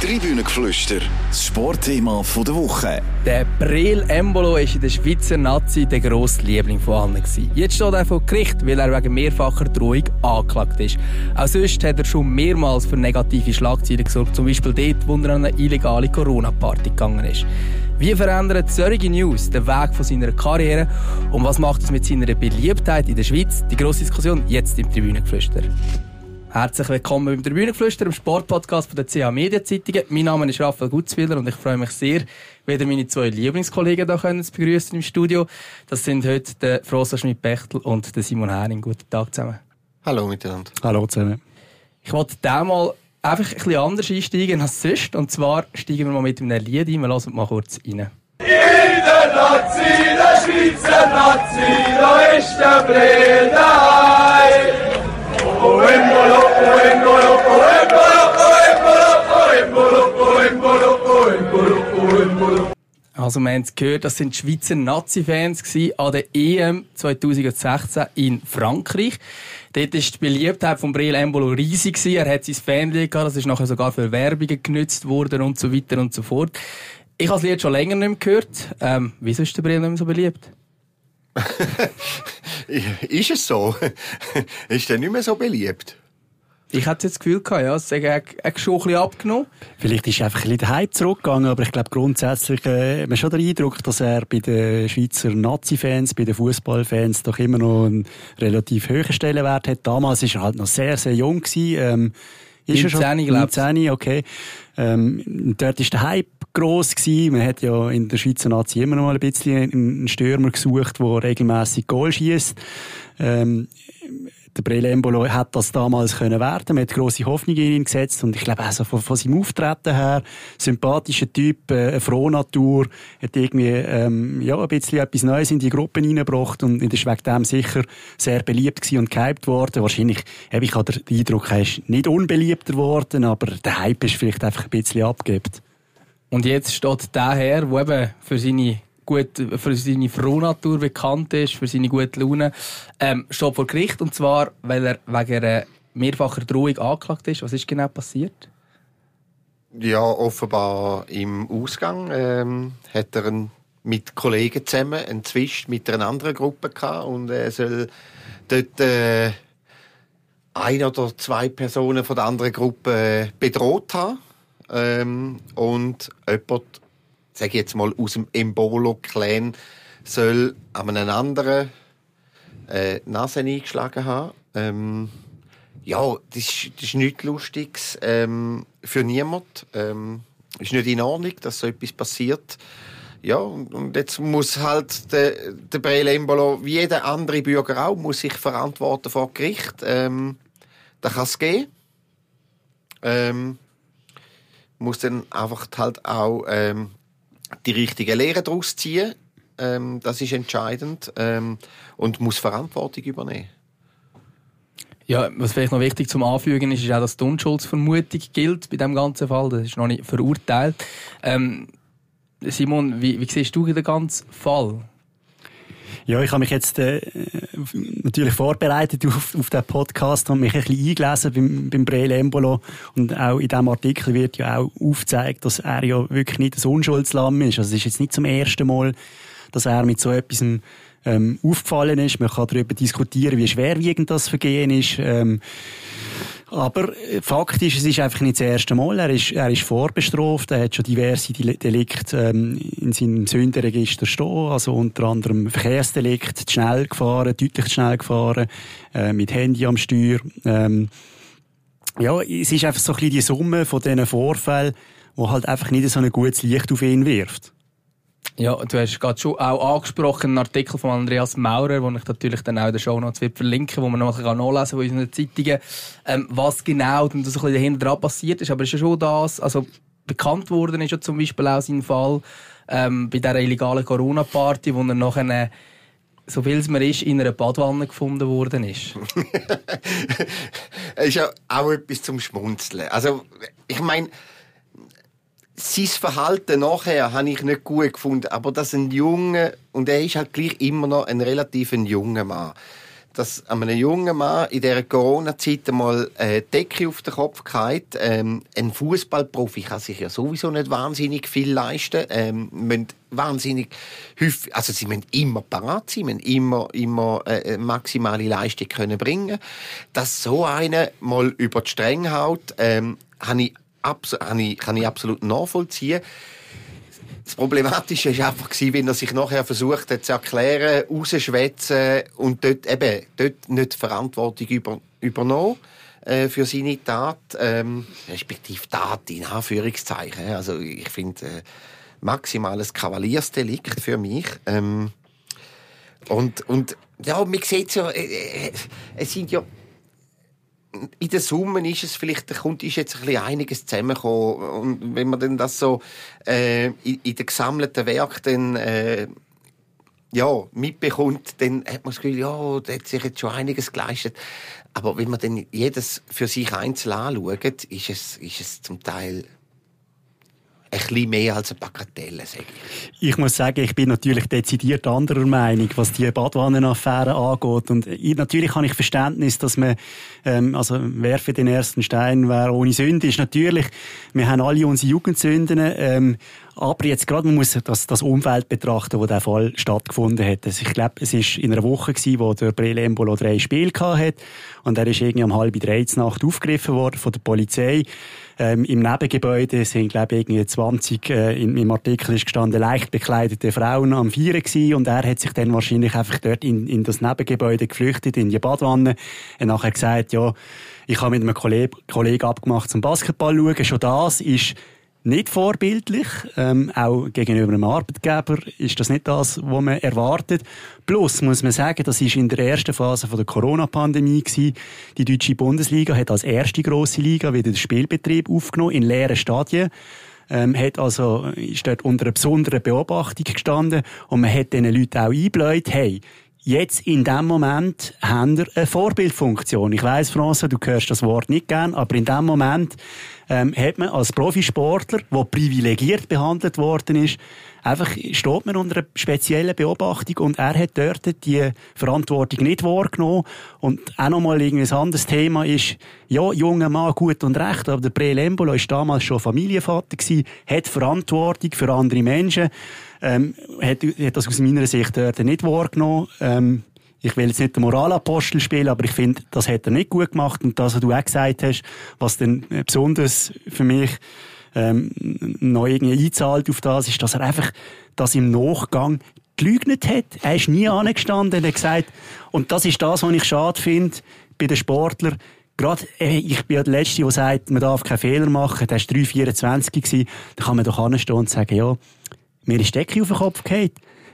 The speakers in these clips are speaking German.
Tribünengeflüster, das Sportthema der Woche. Der Breel Embolo war in der Schweizer Nazi der grosse Liebling von allen. Jetzt steht er vor Gericht, weil er wegen mehrfacher Drohung angeklagt ist. Auch sonst hat er schon mehrmals für negative Schlagzeilen gesorgt, zum Beispiel dort, wo er an eine illegale Corona-Party gegangen ist. Wie verändert solche News den Weg von seiner Karriere und was macht es mit seiner Beliebtheit in der Schweiz? Die grosse Diskussion jetzt im Tribünengeflüster. Herzlich willkommen beim Tribünengeflüster, im Sportpodcast von der CH Medienzeitungen. Mein Name ist Raphael Gutzwiller und ich freue mich sehr, wieder meine zwei Lieblingskollegen hier können zu begrüßen im Studio. Das sind heute der Frosa Schmidt-Bechtel und der Simon Hering. Guten Tag zusammen. Hallo miteinander. Hallo zusammen. Ich wollte diesmal einfach ein bisschen anders einsteigen als sonst. Und zwar steigen wir mal mit einem Lied ein. Wir hören mal kurz rein. In der Nazi, der Schweizer Nazi, da ist der Breel Also wir haben es gehört, das sind Schweizer Nazi-Fans an der EM 2016 in Frankreich. Dort war die Beliebtheit von Breel Embolo riesig. Er hat sein Fanlied gehabt, das ist nachher sogar für Werbungen genutzt worden und so weiter und so fort. Ich habe das Lied schon länger nicht mehr gehört. Ähm, wieso ist der Breel nicht mehr so beliebt? ist es so? ist der nicht mehr so beliebt? Ich hatte jetzt das Gefühl gehabt, ja, es hat schon ein bisschen abgenommen. Vielleicht ist einfach ein bisschen der Hype zurückgegangen, aber ich glaube grundsätzlich äh, hat man schon den Eindruck, dass er bei den Schweizer Nazi-Fans, bei den Fußballfans doch immer noch einen relativ hohen Stellenwert hat. Damals war er halt noch sehr, sehr jung gewesen. Ähm, ist er schon 19, okay. Ähm, dort ist der Hype gross gewesen. Man hat ja in der Schweizer Nazi immer noch mal ein bisschen einen Stürmer gesucht, der regelmäßig Goal schießt. Ähm, der Brele Embolo hat das damals können werden. Man hat grosse Hoffnung in ihn gesetzt und ich glaube also von, von seinem Auftreten her, sympathischer Typ, äh, eine frohe Natur, hat irgendwie ähm, ja ein bisschen etwas Neues in die Gruppe hineingebracht und ist wegen dem sicher sehr beliebt gewesen und gehypt worden. Wahrscheinlich, habe ich den Eindruck, er ist nicht unbeliebter geworden, aber der Hype ist vielleicht einfach ein bisschen abgebt. Und jetzt steht der Herr, der eben für seine gut, für seine Frohnatur bekannt ist, für seine gute Laune, ähm, steht vor Gericht. Und zwar, weil er wegen einer mehrfacher Drohung angeklagt ist. Was ist genau passiert? Ja, offenbar im Ausgang ähm, hat er einen, mit Kollegen zusammen einen Zwist mit einer anderen Gruppe gehabt und er soll dort äh, ein oder zwei Personen von der anderen Gruppe äh, bedroht haben ähm, und jemand sage jetzt mal, aus dem Embolo-Clan soll an einem anderen äh, Nase eingeschlagen haben. Ähm, ja, das ist, das ist nichts Lustiges ähm, für niemanden. Ähm, ist nicht in Ordnung, dass so etwas passiert. Ja, und, und jetzt muss halt der, der Breel Embolo, wie jeder andere Bürger auch, muss sich verantworten vor Gericht. Ähm, da kann es gehen. Ähm, muss dann einfach halt auch ähm, die richtige Lehre daraus ziehen. Ähm, das ist entscheidend ähm, und muss Verantwortung übernehmen. Ja, was vielleicht noch wichtig zum Anfügen ist, ist auch, dass die Unschuldsvermutung gilt bei dem ganzen Fall. Das ist noch nicht verurteilt. Ähm, Simon, wie, wie siehst du den ganzen Fall? Ja, ich habe mich jetzt äh, natürlich vorbereitet auf, auf den Podcast und mich ein bisschen eingelesen beim, beim Breel Embolo. Und auch in diesem Artikel wird ja auch aufgezeigt, dass er ja wirklich nicht ein Unschuldslamm ist. Also es ist jetzt nicht zum ersten Mal, dass er mit so etwas ähm, aufgefallen ist. Man kann darüber diskutieren, wie schwerwiegend das Vergehen ist. Ähm, aber äh, faktisch, es ist einfach nicht das erste Mal. Er ist, er ist vorbestraft. Er hat schon diverse Delikte ähm, in seinem Sündenregister stehen. Also unter anderem Verkehrsdelikt, schnell gefahren, deutlich schnell gefahren, äh, mit Handy am Steuer. Ähm, ja, es ist einfach so ein bisschen die Summe von diesen Vorfällen, die halt einfach nicht so ein gutes Licht auf ihn wirft. Ja, du hast gerade schon auch angesprochen, einen Artikel von Andreas Maurer, den ich natürlich dann auch in den Show Notes verlinken wo man noch nachlesen kann in unseren Zeitungen, ähm, was genau dann so dahinter dran passiert ist. Aber ist ja schon das, also bekannt worden ist ja zum Beispiel auch sein Fall ähm, bei dieser illegalen Corona-Party, wo er nachher so viel es mir ist, in einer Badwanne gefunden worden ist. Ist ja auch etwas zum Schmunzeln. Also, ich meine, sein Verhalten nachher habe ich nicht gut gefunden, aber dass ein Junge, und er ist halt gleich immer noch ein relativ junger Mann, dass einem jungen Mann in dieser Corona-Zeit einmal eine Decke auf den Kopf geht. Ähm, ein Fußballprofi kann sich ja sowieso nicht wahnsinnig viel leisten. Ähm, müssen wahnsinnig häufig, also sie müssen immer parat sein, müssen immer, immer äh, maximale Leistung können bringen. Dass so einer mal über die Stränge haut, ähm, habe ich, habe ich, kann ich absolut nachvollziehen. Das Problematische war einfach, wenn er sich nachher versucht hat zu erklären, rausschwätzen und dort eben dort nicht Verantwortung über, übernommen äh, für seine Tat, ähm, respektive Tat in Anführungszeichen. Also ich finde äh, maximales Kavaliersdelikt für mich. Ähm, und, und ja, man sieht ja, äh, äh, es sind ja in der Summe ist es vielleicht, da kommt, ist jetzt ein bisschen einiges zusammengekommen. Und wenn man dann das so äh, in, in den gesammelten Werk dann äh, ja, mitbekommt, dann hat man das Gefühl, ja, da hat sich jetzt schon einiges geleistet. Aber wenn man dann jedes für sich einzeln anschaut, ist es, ist es zum Teil ein bisschen mehr als eine Bagatelle, sage ich. Ich muss sagen, ich bin natürlich dezidiert anderer Meinung, was die Badwannenaffäre angeht. Und ich, natürlich habe ich Verständnis, dass man, ähm, also werfe den ersten Stein, wer ohne Sünde ist. Natürlich, wir haben alle unsere Jugendsünden, ähm, aber jetzt gerade, man muss das, das Umfeld betrachten, wo der Fall stattgefunden hat. Also ich glaube, es ist in einer Woche gewesen, wo der Brele Embolo drei Spiele hat und er ist irgendwie um halb drei Nacht aufgegriffen worden von der Polizei. Ähm, Im Nebengebäude sind, glaube ich, irgendwie 20, äh, in, im Artikel ist gestanden, leicht bekleidete Frauen am Vieren gewesen und er hat sich dann wahrscheinlich einfach dort in, in das Nebengebäude geflüchtet, in die Badwanne. Er hat nachher gesagt, ja, ich habe mit einem Kollegen, Kollegen abgemacht zum Basketball schauen. Schon das ist nicht vorbildlich. Ähm, auch gegenüber einem Arbeitgeber ist das nicht das, was man erwartet. Plus muss man sagen, das ist in der ersten Phase von der Corona-Pandemie. Die deutsche Bundesliga hat als erste große Liga wieder den Spielbetrieb aufgenommen in leeren Stadien. Ähm, hat also, ist dort unter einer besonderen Beobachtung gestanden und man hat diesen Leuten auch eingebläut, hey, Jetzt, in dem Moment, haben wir eine Vorbildfunktion. Ich weiss, François, du hörst das Wort nicht gern, aber in dem Moment ähm, hat man als Profisportler, der privilegiert behandelt worden ist, einfach steht man unter einer speziellen Beobachtung und er hat dort die Verantwortung nicht wahrgenommen. Und auch nochmal ein anderes Thema ist, ja, junger Mann, gut und recht, aber der Pre Lembolo war damals schon Familienvater gewesen, hat Verantwortung für andere Menschen ähm, hat, hat das aus meiner Sicht dort nicht wahrgenommen. Ähm, ich will jetzt nicht den Moralapostel spielen, aber ich finde, das hat er nicht gut gemacht. Und das, was du auch gesagt hast, was dann besonders für mich ähm, noch irgendwie einzahlt auf das, ist, dass er einfach das im Nachgang gelügnet hat. Er ist nie angestanden, er hat gesagt, und das ist das, was ich schade finde bei den Sportlern, Gerade, äh, ich bin ja der Letzte, der sagt, man darf keine Fehler machen. Der war 3,24. Da kann man doch anstehen und sagen, ja, mir ist die Decke auf den Kopf gefallen.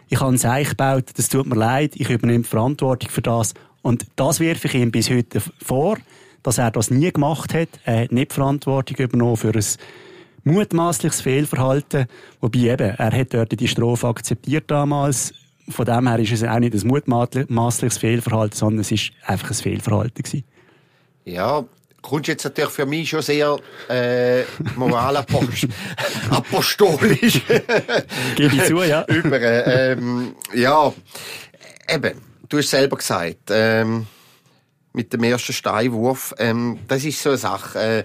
Ich habe ein Seich gebaut, das tut mir leid, ich übernehme Verantwortung für das. Und das werfe ich ihm bis heute vor, dass er das nie gemacht hat. Er hat nicht Verantwortung übernommen für ein mutmaßliches Fehlverhalten. Wobei eben, er hat dort die Strophe akzeptiert damals. Von dem her ist es auch nicht ein mutmaßliches Fehlverhalten, sondern es ist einfach ein Fehlverhalten. Ja, kommst jetzt natürlich für mich schon sehr äh, moralapostolisch. Gebe ich zu, ja. Über, äh, ähm, ja, eben, du hast selber gesagt, ähm, mit dem ersten Steinwurf, ähm, das ist so eine Sache. Äh,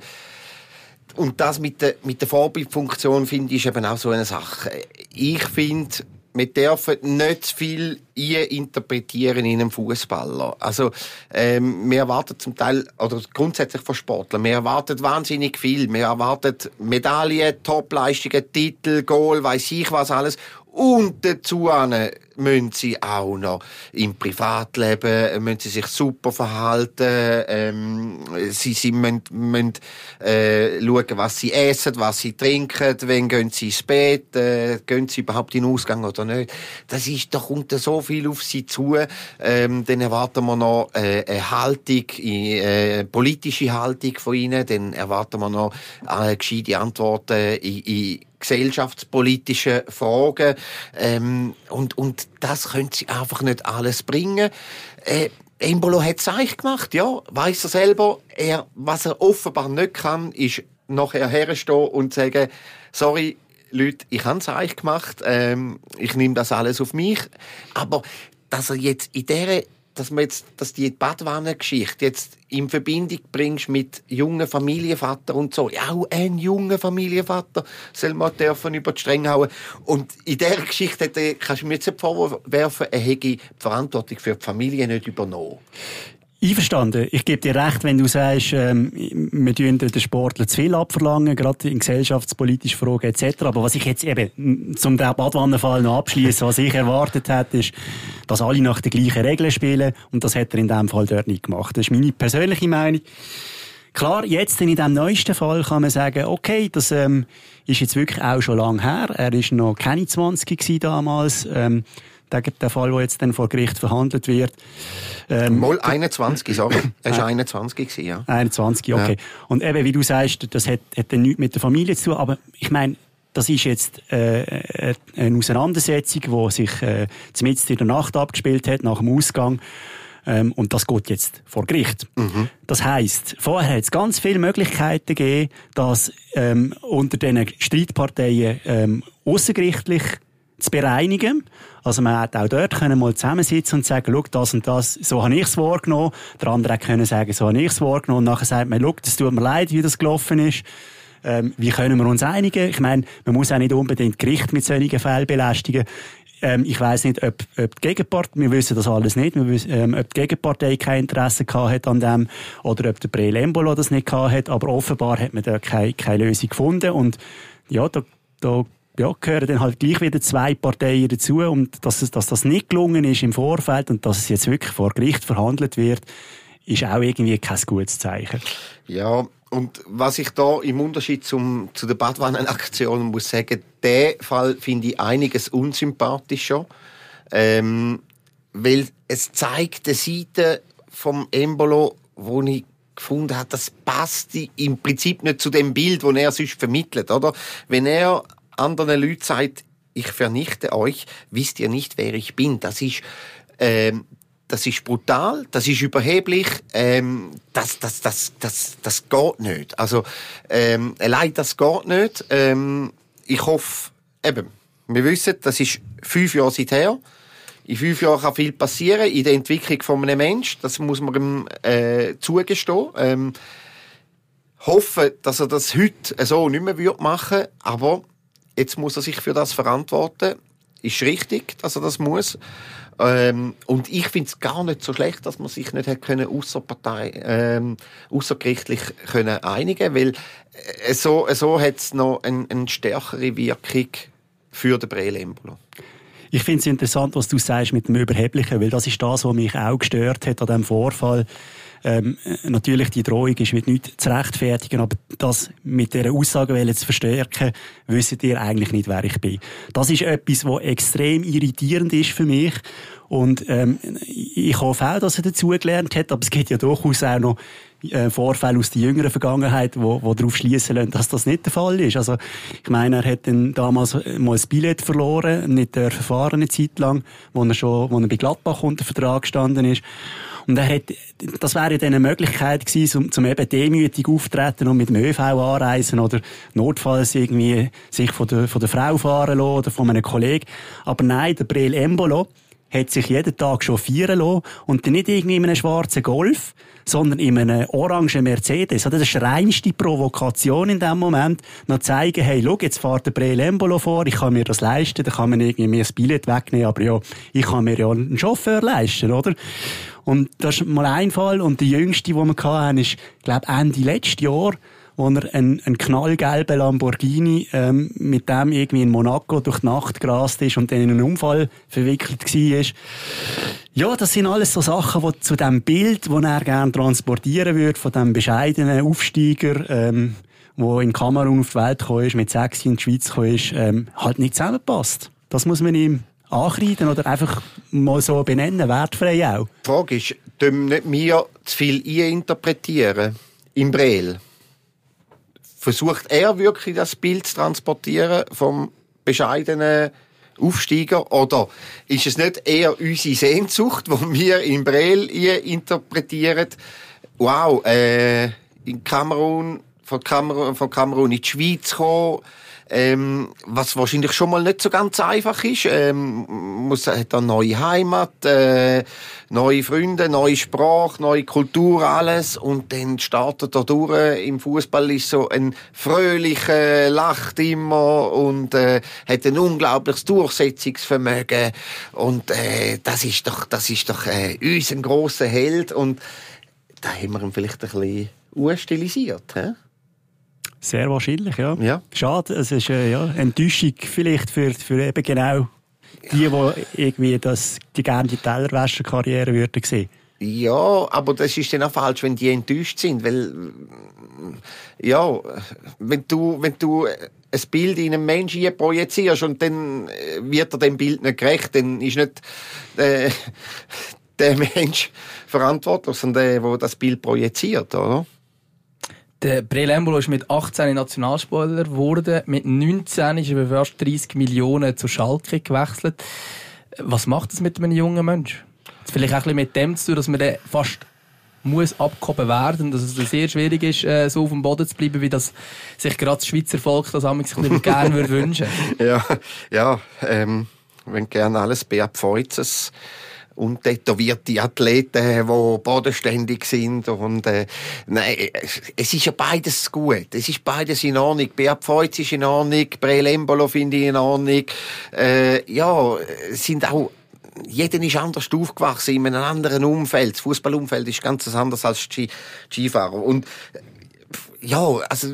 und das mit der, mit der Vorbildfunktion finde ich eben auch so eine Sache. Ich finde, wir dürfen nicht zu viel interpretieren in einem Fußballer. Also ähm, wir erwarten zum Teil oder grundsätzlich von Sportlern, wir erwarten wahnsinnig viel. Wir erwarten Medaillen, Topleistungen, Titel, Goal, weiß ich was alles. Und dazu müssen sie auch noch im Privatleben müssen sie sich super verhalten. Ähm, sie, sie müssen, müssen äh, schauen, was sie essen, was sie trinken, wann gehen sie ins Bett, äh, gehen sie überhaupt in den Ausgang oder nicht. Das ist, da kommt so viel auf sie zu. Ähm, dann erwarten wir noch äh, eine Haltung, äh, politische Haltung von ihnen. Dann erwarten wir noch äh, gescheite Antworten in, in gesellschaftspolitischen Fragen. Ähm, und, und das können sie einfach nicht alles bringen. Äh, Embolo hat es eigentlich gemacht, ja. Weiss er selber. Er, was er offenbar nicht kann, ist nachher herstehen und sagen, sorry, Leute, ich habe es eigentlich gemacht, ähm, ich nehme das alles auf mich. Aber dass er jetzt in dieser dass man jetzt, dass die Badwannengeschichte jetzt in Verbindung bringst mit jungen Familienvater und so. Ja, auch ein junger Familienvater soll man dürfen über die Stränge hauen. Und in dieser Geschichte kannst du mir jetzt nicht vorwerfen, er hätte die Verantwortung für die Familie nicht übernommen. Einverstanden. Ich gebe dir recht, wenn du sagst, ähm, wir tun den Sportler zu viel abverlangen, gerade in gesellschaftspolitischen Fragen etc. Aber was ich jetzt eben zum Badwannenfall noch abschließen, was ich erwartet hätte, ist, dass alle nach den gleichen Regeln spielen und das hat er in dem Fall dort nicht gemacht. Das ist meine persönliche Meinung. Klar, jetzt in dem neuesten Fall kann man sagen, okay, das ähm, ist jetzt wirklich auch schon lang her. Er ist noch keine 20 gewesen damals. Ähm, der, Fall, der jetzt dann vor Gericht verhandelt wird. Ähm, Mal 21, sorry. Er war 21 gewesen, ja. 21, okay. Und eben, wie du sagst, das hat, hat dann nichts mit der Familie zu tun, aber ich meine, das ist jetzt äh, eine Auseinandersetzung, die sich äh, mitten in der Nacht abgespielt hat, nach dem Ausgang. Ähm, und das geht jetzt vor Gericht. Das heißt, vorher hat es ganz viele Möglichkeiten gegeben, dass ähm, unter diesen Streitparteien ähm, außergerichtlich zu bereinigen. Also man hat auch dort können mal zusammensitzen und sagen, schau, das und das, so habe ich es wahrgenommen. Der andere hat können sagen, so habe ich es wahrgenommen. Und nachher sagt man, schau, das tut mir leid, wie das gelaufen ist. Ähm, wie können wir uns einigen? Ich meine, man muss auch nicht unbedingt Gericht mit solchen Fällen belästigen. Ähm, ich weiß nicht, ob, ob die Gegenpartei, wir wissen das alles nicht, wir wissen, ähm, ob die Gegenpartei kein Interesse gehabt hat an dem oder ob der Breel Embolo das nicht gehabt hat, aber offenbar hat man da keine, keine Lösung gefunden und ja, da, da ja, gehören dann halt gleich wieder zwei Parteien dazu und dass, es, dass das nicht gelungen ist im Vorfeld und dass es jetzt wirklich vor Gericht verhandelt wird, ist auch irgendwie kein gutes Zeichen. Ja, und was ich da im Unterschied zum, zu der Badwannenaktion muss sagen, der Fall finde ich einiges unsympathischer, ähm, weil es zeigt eine Seite vom Embolo, wo ich gefunden habe, das passt im Prinzip nicht zu dem Bild, das er sonst vermittelt, oder? Wenn er anderen Leuten sagt, ich vernichte euch, wisst ihr nicht, wer ich bin. Das ist, ähm, das ist brutal, das ist überheblich, ähm, das, das, das, das, das geht nicht. Also, ähm, allein das geht nicht. Ähm, ich hoffe, eben, wir wissen, das ist fünf Jahre seither. In fünf Jahren kann viel passieren in der Entwicklung von einem Menschen. Das muss man ihm äh, zugestehen. Ähm, hoffe, dass er das heute so nicht mehr machen aber jetzt muss er sich für das verantworten. Ist richtig, dass er das muss. Ähm, und ich finde es gar nicht so schlecht, dass man sich nicht hat können außerpartei, ähm, außergerichtlich können einigen, weil äh, so, so hat es noch eine, eine stärkere Wirkung für den Brelembolo. Ich finde es interessant, was du sagst mit dem Überheblichen, weil das ist das, was mich auch gestört hat an diesem Vorfall. Ähm, natürlich, die Drohung ist mit nichts zu rechtfertigen, aber das mit dieser Aussage zu verstärken, wisst ihr eigentlich nicht, wer ich bin. Das ist etwas, was extrem irritierend ist für mich. Und ähm, ich hoffe auch, dass er dazugelernt hat, aber es gibt ja durchaus auch noch äh, Vorfälle aus der jüngeren Vergangenheit, wo, wo darauf schließen lassen, dass das nicht der Fall ist. Also ich meine, er hat dann damals mal das Billett verloren, nicht dürfen fahren eine Zeit lang, wo er schon, wo er bei Gladbach unter Vertrag gestanden ist. Und er hat, das wäre dann eine Möglichkeit gewesen, um, zum eben demütig auftreten und mit dem ÖV anreisen oder notfalls irgendwie sich von der, von der Frau fahren lassen oder von einem Kollegen. Aber nein, der Breel Embolo, hat sich jeden Tag chauffieren lassen und dann nicht irgendwie in einem schwarzen Golf, sondern in einem orangen Mercedes. Also das ist die reinste Provokation in dem Moment, noch zeigen, hey, schau, jetzt fährt der Breel Embolo vor, ich kann mir das leisten, dann kann man irgendwie mir das Billett wegnehmen, aber ja, ich kann mir ja einen Chauffeur leisten, oder? Und das ist mal ein Fall und der jüngste, den wir hatten, ist, glaube Ende letztes Jahr, wo er einen, einen knallgelben Lamborghini ähm, mit dem irgendwie in Monaco durch die Nacht gerast ist und dann in einen Unfall verwickelt war. Ja, das sind alles so Sachen, die zu dem Bild, das er gerne transportieren würde, von dem bescheidenen Aufsteiger, ähm, wo in Kamerun auf die Welt gekommen ist, mit sechs in die Schweiz gekommen ist, ähm, halt nicht zusammenpasst. Das muss man ihm ankreiden oder einfach mal so benennen, wertfrei auch. Die Frage ist, dürfen nicht wir zu viel interpretieren im Brel? Versucht er wirklich das Bild zu transportieren vom bescheidenen Aufsteiger? Oder ist es nicht eher unsere Sehnsucht, wo wir im Brel interpretieren? Wow, äh, in Kamerun von Kamerun, von Kamerun in die Schweiz gekommen. Ähm, was wahrscheinlich schon mal nicht so ganz einfach ist. Ähm, muss, hat eine neue Heimat, äh, neue Freunde, neue Sprache, neue Kultur, alles. Und dann startet er durch. Im Fußball ist so ein fröhlicher, lacht immer und äh, hat ein unglaubliches Durchsetzungsvermögen. Und äh, das ist doch, das ist doch äh, uns ein grosser Held. Und da haben wir ihn vielleicht ein bisschen urstilisiert. He? Sehr wahrscheinlich, ja. Ja. Schade, es ist äh, ja, Enttäuschung vielleicht für, für eben genau die, die irgendwie das, die gerne die Tellerwäscherkarriere würden sehen. Ja, aber das ist dann auch falsch, wenn die enttäuscht sind, weil ja, wenn du, wenn du ein Bild in einen Menschen projizierst und dann äh, wird er dem Bild nicht gerecht, dann ist nicht äh, der Mensch verantwortlich, sondern der, der das Bild projiziert, oder? Der Breel Embolo ist mit 18 Nationalspieler geworden. Mit 19 ist er fast 30 Millionen zu Schalke gewechselt. Was macht das mit einem jungen Mensch? Vielleicht auch ein bisschen mit dem zu tun, dass man fast muss abgehoben werden, dass es sehr schwierig ist, äh, so auf dem Boden zu bleiben, wie das sich gerade das Schweizer Volk das sich gerne würde wünschen. Ja, ja, ähm, wenn gerne alles Feuzes und tätowierte Athleten, die bodenständig sind. Und, äh, nein, es ist ja beides gut. Es ist beides in Ordnung. Beat Feuz ist in Ordnung, Brelembolo finde ich in Ordnung. Äh, ja, sind auch jeder ist anders aufgewachsen, in einem anderen Umfeld. Das Fußballumfeld ist ganz anders als Skifahrer. Und ja, also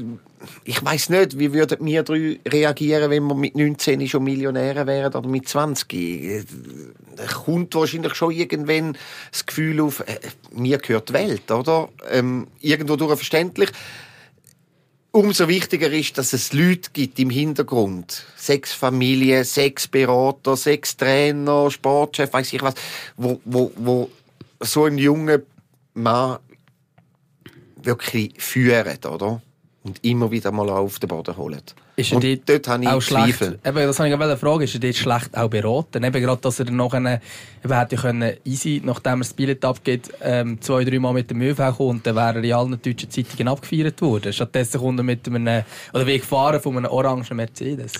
ich weiß nicht, wie würden wir drei reagieren, wenn wir mit 19 schon Millionäre wären oder mit 20? Da kommt wahrscheinlich schon irgendwann das Gefühl auf, äh, mir gehört die Welt, oder? Ähm, irgendwo durch verständlich. Umso wichtiger ist, dass es Leute gibt im Hintergrund. Sechs Familien, sechs Berater, sechs Trainer, Sportchef, weiß ich was, wo, wo, wo so ein junger Mann wirklich führen, oder? Und immer wieder mal auf den Boden holen. Ist er und dort habe ich auch schlecht, Zweifel. eben, das habe ich eine Frage, ist er dort schlecht auch beraten? Eben gerade, dass er noch eine, eben hätte können, easy, nachdem er das Billett abgeht, ähm, zwei, drei Mal mit dem ÖV kommen und dann wäre er in allen deutschen Zeitungen abgefeiert worden. Stattdessen kommt er mit einem, oder wie gefahren von einem orangen Mercedes.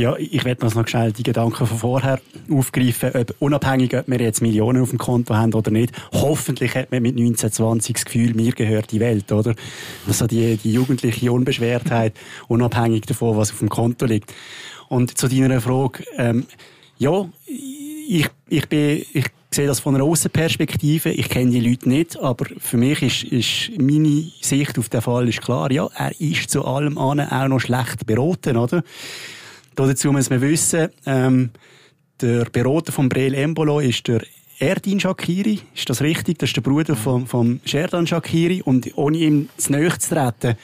Ja, ich werde noch schnell die Gedanken von vorher aufgreifen, ob, unabhängig, ob wir jetzt Millionen auf dem Konto haben oder nicht. Hoffentlich hat man mit 1920 das Gefühl, mir gehört die Welt, oder? Also die, die jugendliche Unbeschwertheit, unabhängig davon, was auf dem Konto liegt. Und zu deiner Frage, ähm, ja, ich, ich bin, ich sehe das von einer Außenperspektive. Ich kenne die Leute nicht, aber für mich ist, ist meine Sicht auf den Fall ist klar. Ja, er ist zu allem anderen auch noch schlecht beraten, oder? Dazu muss man wissen, ähm, der Berater von Breel Embolo ist der Erdin Shakiri. Ist das richtig? Das ist der Bruder von, von Sherdan Shakiri. Und ohne ihm zu nahe zu treten,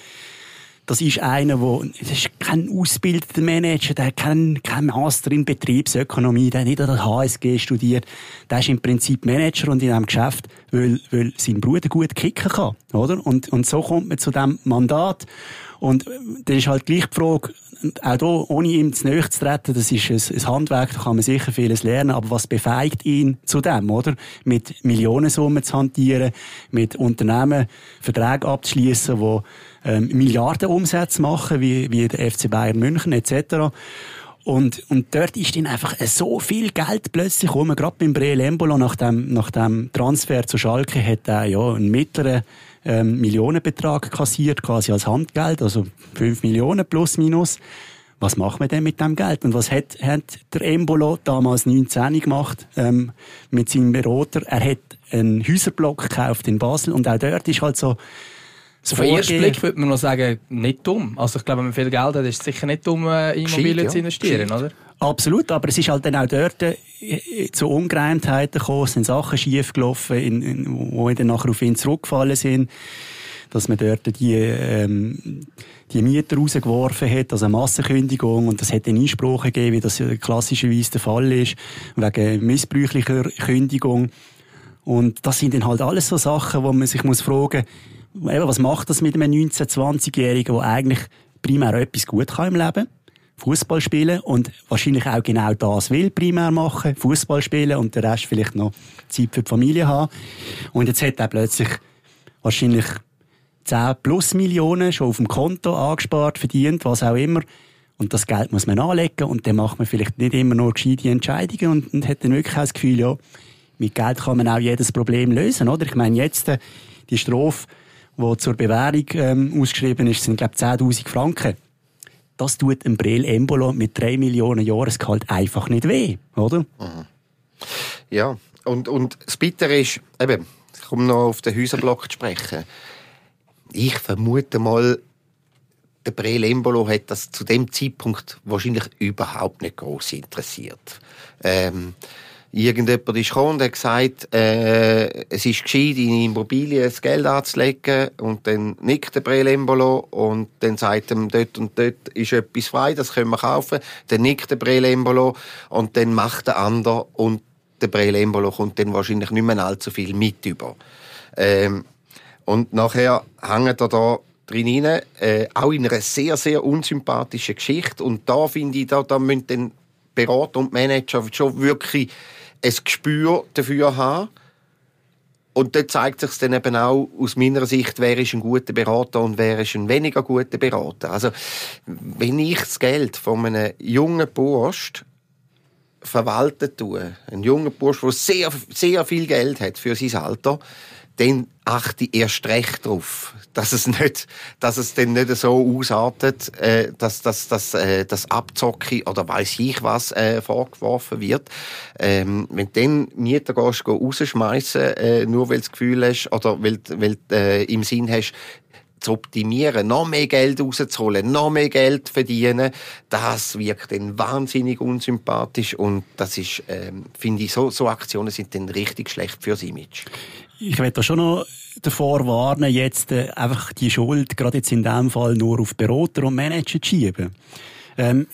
das ist einer, der, das ist kein ausgebildeter Manager, der hat keinen, keinen Master in Betriebsökonomie, der hat nicht an der HSG studiert. Der ist im Prinzip Manager und in einem Geschäft, weil, weil sein Bruder gut kicken kann, oder? Und, und so kommt man zu dem Mandat. Und dann ist halt gleich die Frage, auch hier, ohne ihm zu nahe zu treten, das ist ein, ein Handwerk, da kann man sicher vieles lernen, aber was befeigt ihn zu dem, oder? Mit Millionensummen zu hantieren, mit Unternehmen Verträge abzuschließen, die ähm, Milliarden Umsätze machen, wie, wie der FC Bayern München etc., und, und dort ist dann einfach so viel Geld plötzlich rum. Gerade beim Breel Embolo nach dem, nach dem Transfer zu Schalke hat er ja einen mittleren ähm, Millionenbetrag kassiert, quasi als Handgeld, also 5 Millionen plus minus. Was macht man denn mit dem Geld? Und was hat, hat der Embolo damals 19 gemacht ähm, mit seinem Berater? Er hat einen Häuserblock gekauft in Basel und auch dort ist halt so so Auf den ersten Blick würde man noch sagen, nicht dumm. Also ich glaube, wenn man viel Geld hat, ist es sicher nicht dumm, äh, in Immobilien ja. zu investieren, oder? Absolut, aber es ist halt dann auch dort äh, zu Ungereimtheiten gekommen, es sind Sachen schief gelaufen, in, in, wo dann nachher auf ihn zurückgefallen sind, dass man dort die, ähm, die Mieter rausgeworfen hat, also eine Massenkündigung, und das hat dann Einsprachen gegeben, wie das klassischerweise der Fall ist, wegen missbräuchlicher Kündigung. Und das sind dann halt alles so Sachen, wo man sich muss fragen eben, was macht das mit einem 19-, 20-Jährigen, der eigentlich primär etwas gut kann im Leben? Fußball spielen und wahrscheinlich auch genau das will primär machen, Fußball spielen und der Rest vielleicht noch Zeit für die Familie haben. Und jetzt hat er plötzlich wahrscheinlich 10 plus Millionen schon auf dem Konto angespart, verdient, was auch immer. Und das Geld muss man anlegen und dann macht man vielleicht nicht immer nur gescheite Entscheidungen und, und hat dann wirklich auch das Gefühl, ja, mit Geld kann man auch jedes Problem lösen, oder? Ich meine, jetzt äh, die Strophe, die zur Bewährung ähm, ausgeschrieben ist, sind, glaube ich, 10'000 Franken. Das tut ein Brel Embolo mit 3 Millionen Jahresgehalt einfach nicht weh, oder? Mhm. Ja, und, und das Bittere ist, eben, ich komme noch auf den Häuserblock zu sprechen. Ich vermute mal, der Brel Embolo hat das zu dem Zeitpunkt wahrscheinlich überhaupt nicht groß interessiert. Ähm, irgendjemand ist gekommen und hat gesagt, äh, es ist gescheit, in Immobilien das Geld anzulegen und dann nickt der Brelembolo und dann sagt ihm, dort und dort ist etwas frei, das können wir kaufen. Dann nickt der Brelembolo und dann macht der andere und der Brelembolo kommt dann wahrscheinlich nicht mehr allzu viel mit über. Ähm, und nachher hängt er da drin rein, äh, auch in einer sehr, sehr unsympathischen Geschichte. Und da finde ich, da, da müssen dann Berater und Manager schon wirklich ein Gespür dafür haben. Und dort zeigt sich dann eben auch aus meiner Sicht, wer ist ein guter Berater und wer ist ein weniger guter Berater. Also, wenn ich das Geld von einem jungen Bursch verwalten tue, ein junger Bursch, der sehr, sehr viel Geld hat für sein Alter, dann achte ich erst recht darauf, dass es nicht, dass es dann nicht so ausartet, äh, dass, dass, dass äh, das Abzocke oder weiß ich was äh, vorgeworfen wird. Ähm, wenn du dann Mieter gehst, rausschmeißen, äh, nur weil du das Gefühl hast oder weil, weil äh, im Sinn hast, zu optimieren, noch mehr Geld rauszuholen, noch mehr Geld verdienen, das wirkt dann wahnsinnig unsympathisch und das ist, ähm, finde ich, so, so Aktionen sind dann richtig schlecht fürs Image. Ich werde da schon noch davor warnen, jetzt äh, einfach die Schuld, gerade jetzt in dem Fall, nur auf Berater und Manager zu schieben. Ähm,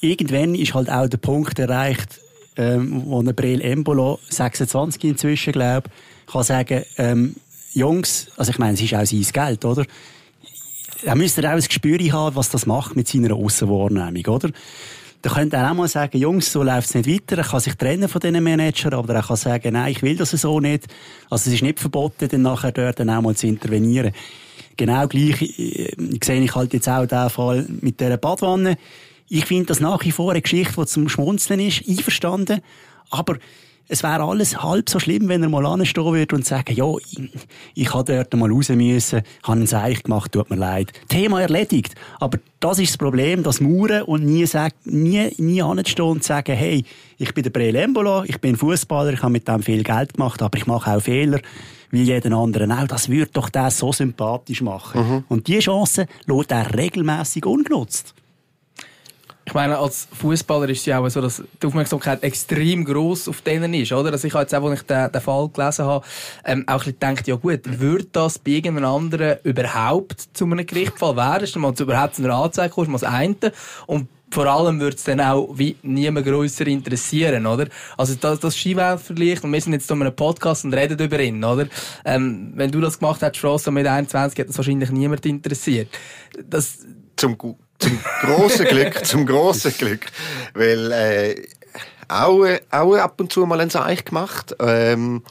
irgendwann ist halt auch der Punkt erreicht, ähm, wo ein Brel Embolo, 26 inzwischen, glaube kann sagen, ähm, Jungs, also ich meine, es ist auch sein Geld, oder? Da müsst ihr auch ein Gespür haben, was das macht mit seiner Aussenwahrnehmung, oder? Da könnte er auch mal sagen, Jungs, so läuft es nicht weiter. Er kann sich trennen von diesen Managern, aber er kann sagen, nein, ich will das so nicht. Also es ist nicht verboten, dann nachher dort dann auch mal zu intervenieren. Genau gleich äh, sehe ich halt jetzt auch den Fall mit dieser Badwanne. Ich finde das nach wie vor eine Geschichte, die zum Schmunzeln ist, einverstanden. Aber es wäre alles halb so schlimm, wenn er mal anstehen würde und sagen, ja, ich, ich habe dort mal raus müssen, habe einen Seich gemacht, tut mir leid. Thema erledigt. Aber das ist das Problem, das Mauern und nie, nie, nie anstehen und sagen, hey, ich bin der Brelembolo, ich bin Fußballer, ich habe mit dem viel Geld gemacht, aber ich mache auch Fehler wie jeden anderen auch. Das würde doch das so sympathisch machen. Mhm. Und diese Chance lässt er regelmäßig ungenutzt. Ich meine, als Fußballer ist es ja auch so, dass die Aufmerksamkeit extrem groß auf denen ist, oder? Also ich habe jetzt auch, als ich den, den Fall gelesen habe, ähm, auch ein bisschen gedacht, ja gut, würde das bei irgendeinem anderen überhaupt zu einem Gerichtsfall werden? Ist mal überhaupt zu einer Anzeige kommen, mal das eine. Und vor allem würde es dann auch wie niemand grösser interessieren, oder? Also das, das Skiweltvergleich, und wir sind jetzt in einem Podcast und reden über ihn, oder? Ähm, wenn du das gemacht hättest, Frost, mit 21, hätte das wahrscheinlich niemand interessiert. Das, Zum zum grossen Glück, zum grossen Glück. Weil, äh, auch, auch ab und zu mal ein Seich gemacht. Ähm,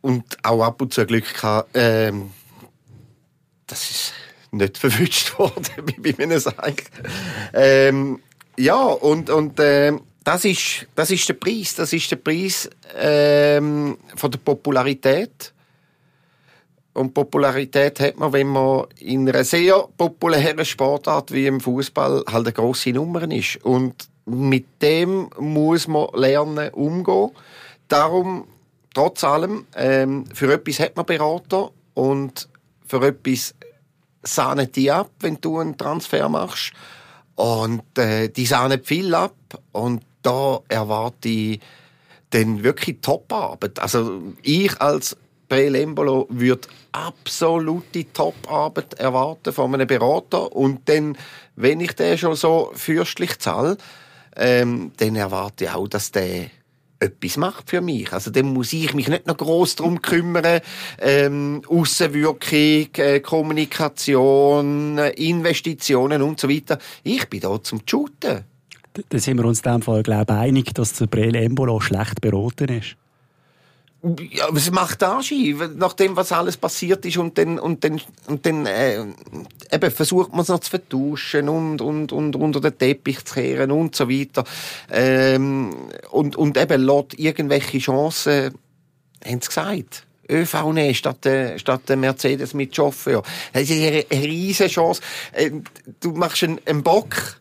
und auch ab und zu Glück gehabt, ähm, das ist nicht verwünscht worden, wie bei einem Seich. Ähm, ja, und, und, äh, das ist, das ist der Preis. Das ist der Preis, ähm, von der Popularität. Und Popularität hat man, wenn man in einer sehr populären Sportart wie im Fußball halt eine grosse Nummer ist. Und mit dem muss man lernen umgehen. Darum, trotz allem, ähm, für etwas hat man Berater und für etwas sahnen die ab, wenn du einen Transfer machst. Und äh, die sahnen viel ab. Und da erwarte ich dann wirklich Top-Arbeit. Also ich als Prelembolo würde absolute Top-Arbeit erwarten von einem Berater. Und dann, wenn ich den schon so fürstlich zahle, ähm, dann erwarte ich auch, dass der etwas macht für mich. Also dann muss ich mich nicht noch groß darum kümmern. Ähm, Aussenwirkung, äh, Kommunikation, Investitionen und so weiter. Ich bin da zum Shooten. Da sind wir uns in dem Fall, glaube ich, einig, dass der Brel Embolo schlecht beraten ist. Ja, was macht Anschein, nach dem, was alles passiert ist und dann, und dann, und dann äh, eben versucht man es noch zu vertuschen und, und, und unter den Teppich zu kehren und so weiter. Ähm, und, und eben lässt irgendwelche Chancen, haben sie gesagt, ÖV nehmen statt, äh, statt Mercedes mit Chauffeur. Das ist eine, eine riesige Chance. Äh, du machst einen, einen Bock,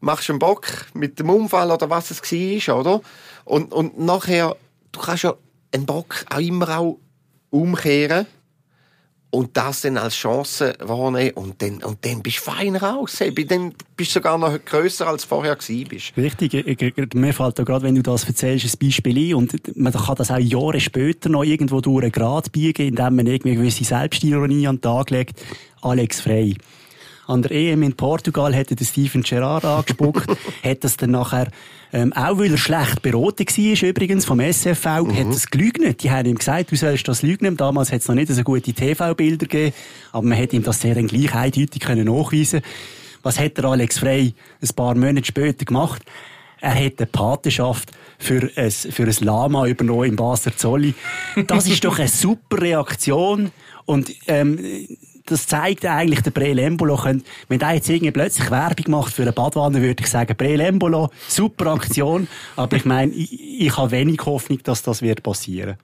machst einen Bock mit dem Unfall oder was es war, oder? Und, und nachher, du kannst ja einen Bock auch immer auch umkehren und das dann als Chance wahrnehmen und dann, und dann bist du fein raus. Dann bist du sogar noch grösser als vorher gewesen bist. Richtig. Mir fällt da gerade, wenn du das erzählst, ein Beispiel ein und man kann das auch Jahre später noch irgendwo durch einen Grad biegen, indem man irgendwie gewisse Selbstironie an den Tag legt. Alex Frey. An der EM in Portugal hätte Steven Gerrard angespuckt, hat das dann nachher, ähm, auch weil er schlecht beraten war, übrigens, vom SFV, mhm. hat es gelügnet. Die haben ihm gesagt, du sollst das lügen. Damals hat es noch nicht so gute TV-Bilder gegeben, aber man hätte ihm das sehr dann gleich eindeutig können nachweisen Was hat der Alex Frey ein paar Monate später gemacht? Er hat eine Patenschaft für ein, für ein Lama übernommen im Basler Zolli. Das ist doch eine super Reaktion. Und ähm, das zeigt eigentlich der Prelembolo. Wenn der jetzt irgendwie plötzlich Werbung macht für eine Badwanne, würde ich sagen, Prelembolo, super Aktion. Aber ich meine, ich, ich habe wenig Hoffnung, dass das wird passieren.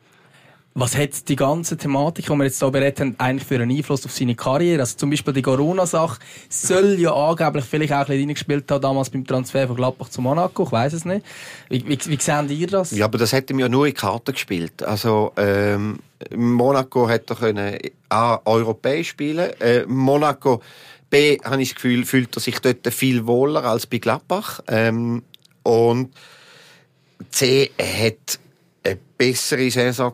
Was hat die ganze Thematik, die wir jetzt hier beredet haben, eigentlich für einen Einfluss auf seine Karriere? Also zum Beispiel die Corona-Sache soll ja angeblich vielleicht auch ein bisschen reingespielt haben, damals beim Transfer von Gladbach zu Monaco. Ich weiß es nicht. Wie, wie, wie sehen ihr das? Ja, aber das hätte mir ja nur in Karten gespielt. Also, ähm, Monaco hätte können A, europäisch spielen. Äh, Monaco, B, habe ich das Gefühl, fühlt er sich dort viel wohler als bei Gladbach. Ähm, und C, hat bessere Saison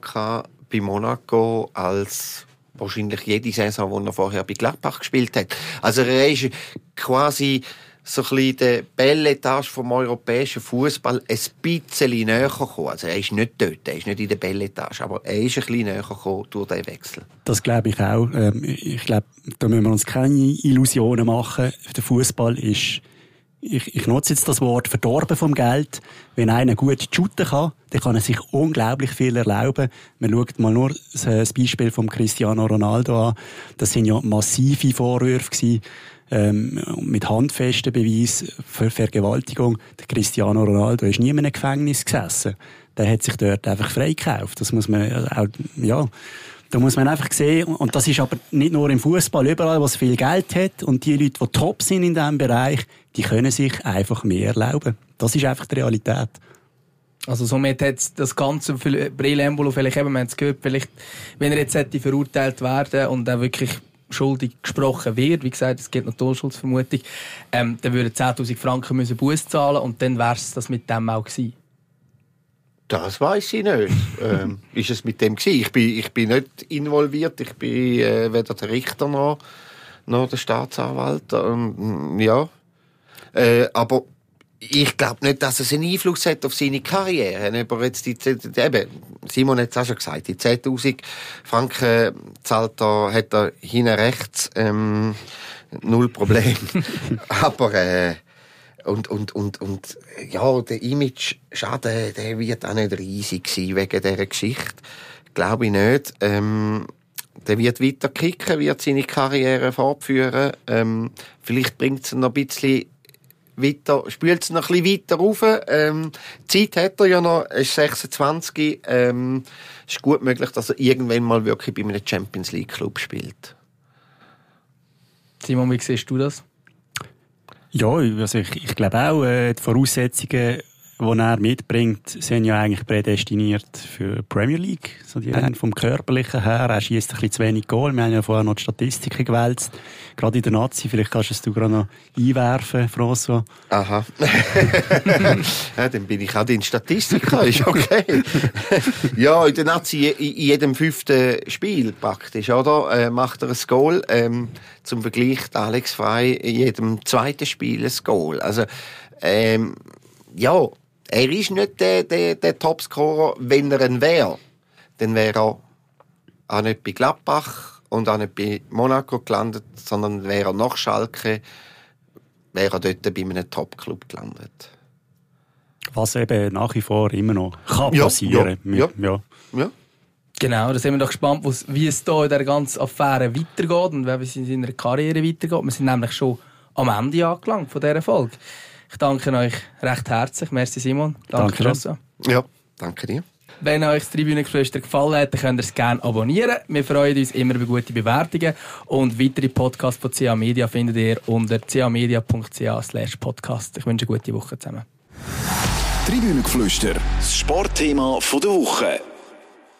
bei Monaco als wahrscheinlich jede Saison, die er vorher bei Gladbach gespielt hat. Also er ist quasi so ein bisschen der Belletage vom europäischen Fußball ein bisschen näher gekommen. Also er ist nicht dort, er ist nicht in der Belletage, aber er ist ein bisschen näher gekommen durch den Wechsel. Das glaube ich auch. Ähm, ich glaube, da müssen wir uns keine Illusionen machen. Der Fußball ist ich, ich nutze jetzt das Wort verdorben vom Geld. Wenn einer gut shooten kann, dann kann er sich unglaublich viel erlauben. Man schaut mal nur das Beispiel von Cristiano Ronaldo an. Das sind ja massive Vorwürfe gewesen, ähm, mit handfesten Beweisen für Vergewaltigung. Der Cristiano Ronaldo ist nie in einem Gefängnis gesessen. Der hat sich dort einfach freigekauft. Das muss man auch, ja, da muss man einfach sehen, und das ist aber nicht nur im Fußball, überall, was viel Geld hat, und die Leute, die top sind in diesem Bereich, die können sich einfach mehr erlauben. Das ist einfach die Realität. Also somit hat das Ganze für Brillembolo vielleicht eben, wir haben es gehört, vielleicht, wenn er jetzt hätte verurteilt werden und er wirklich schuldig gesprochen wird, wie gesagt, es geht noch Torschuldsvermutung, ähm, dann würden 10'000 Franken müssen Buß zahlen und dann wäre es das mit dem auch gewesen. Das weiß ich nicht. ähm, ist es mit dem gewesen? Ich bin, ich bin nicht involviert. Ich bin äh, weder der Richter noch, noch der Staatsanwalt. Ähm, ja. Äh, aber ich glaube nicht, dass es einen Einfluss hat auf seine Karriere. Aber jetzt die, die, eben, Simon hat es auch schon gesagt, die 10.000 Franken zahlt er, hat er hinten rechts, ähm, null Problem. aber, äh, und, und, und, und ja, der Image-Schaden, der wird auch nicht riesig sein wegen dieser Geschichte. Glaube ich nicht. Ähm, der wird weiter kicken, wird seine Karriere fortführen. Ähm, vielleicht bringt es noch ein bisschen weiter, spielt es noch ein bisschen weiter rauf. Ähm, Zeit hat er ja noch, er ist 26. Ähm, ist gut möglich, dass er irgendwann mal wirklich bei einem Champions League Club spielt. Simon, wie siehst du das? Ja, also ich, ich glaube auch, äh, die Voraussetzungen, die er mitbringt, sind ja eigentlich prädestiniert für Premier League. So die rein vom Körperlichen her. Er schießt ein bisschen zu wenig Goal. Wir haben ja vorher noch die Statistiken gewälzt. Gerade in der Nazi. Vielleicht kannst du es du gerade noch einwerfen, François. Aha. ja, dann bin ich auch in Statistiker. Ist okay. ja, in der Nazi, in jedem fünften Spiel praktisch, oder? Äh, macht er ein Goal. Ähm, zum Vergleich, Alex Frey in jedem zweiten Spiel ein Goal. Also, ähm, ja, er ist nicht der, der, der Topscorer, wenn er ein wäre. Dann wäre er auch nicht bei Gladbach und auch nicht bei Monaco gelandet, sondern wäre er nach Schalke, wäre er dort bei einem Top-Club gelandet. Was eben nach wie vor immer noch kann ja, passieren. Ja, ja. ja. ja. Genau, da sind wir doch gespannt, wie es hier in dieser ganzen Affäre weitergeht und wie es in seiner Karriere weitergeht. Wir sind nämlich schon am Ende angelangt von dieser Folge. Ich danke euch recht herzlich. Merci Simon. Danke, danke Ja, danke dir. Wenn euch das Tribünengeflüster gefallen hat, dann könnt ihr es gerne abonnieren. Wir freuen uns immer über gute Bewertungen. Und weitere Podcasts von CA Media findet ihr unter camedia.ch podcast. Ich wünsche eine gute Woche zusammen. Tribünengeflüster, das Sportthema der Woche.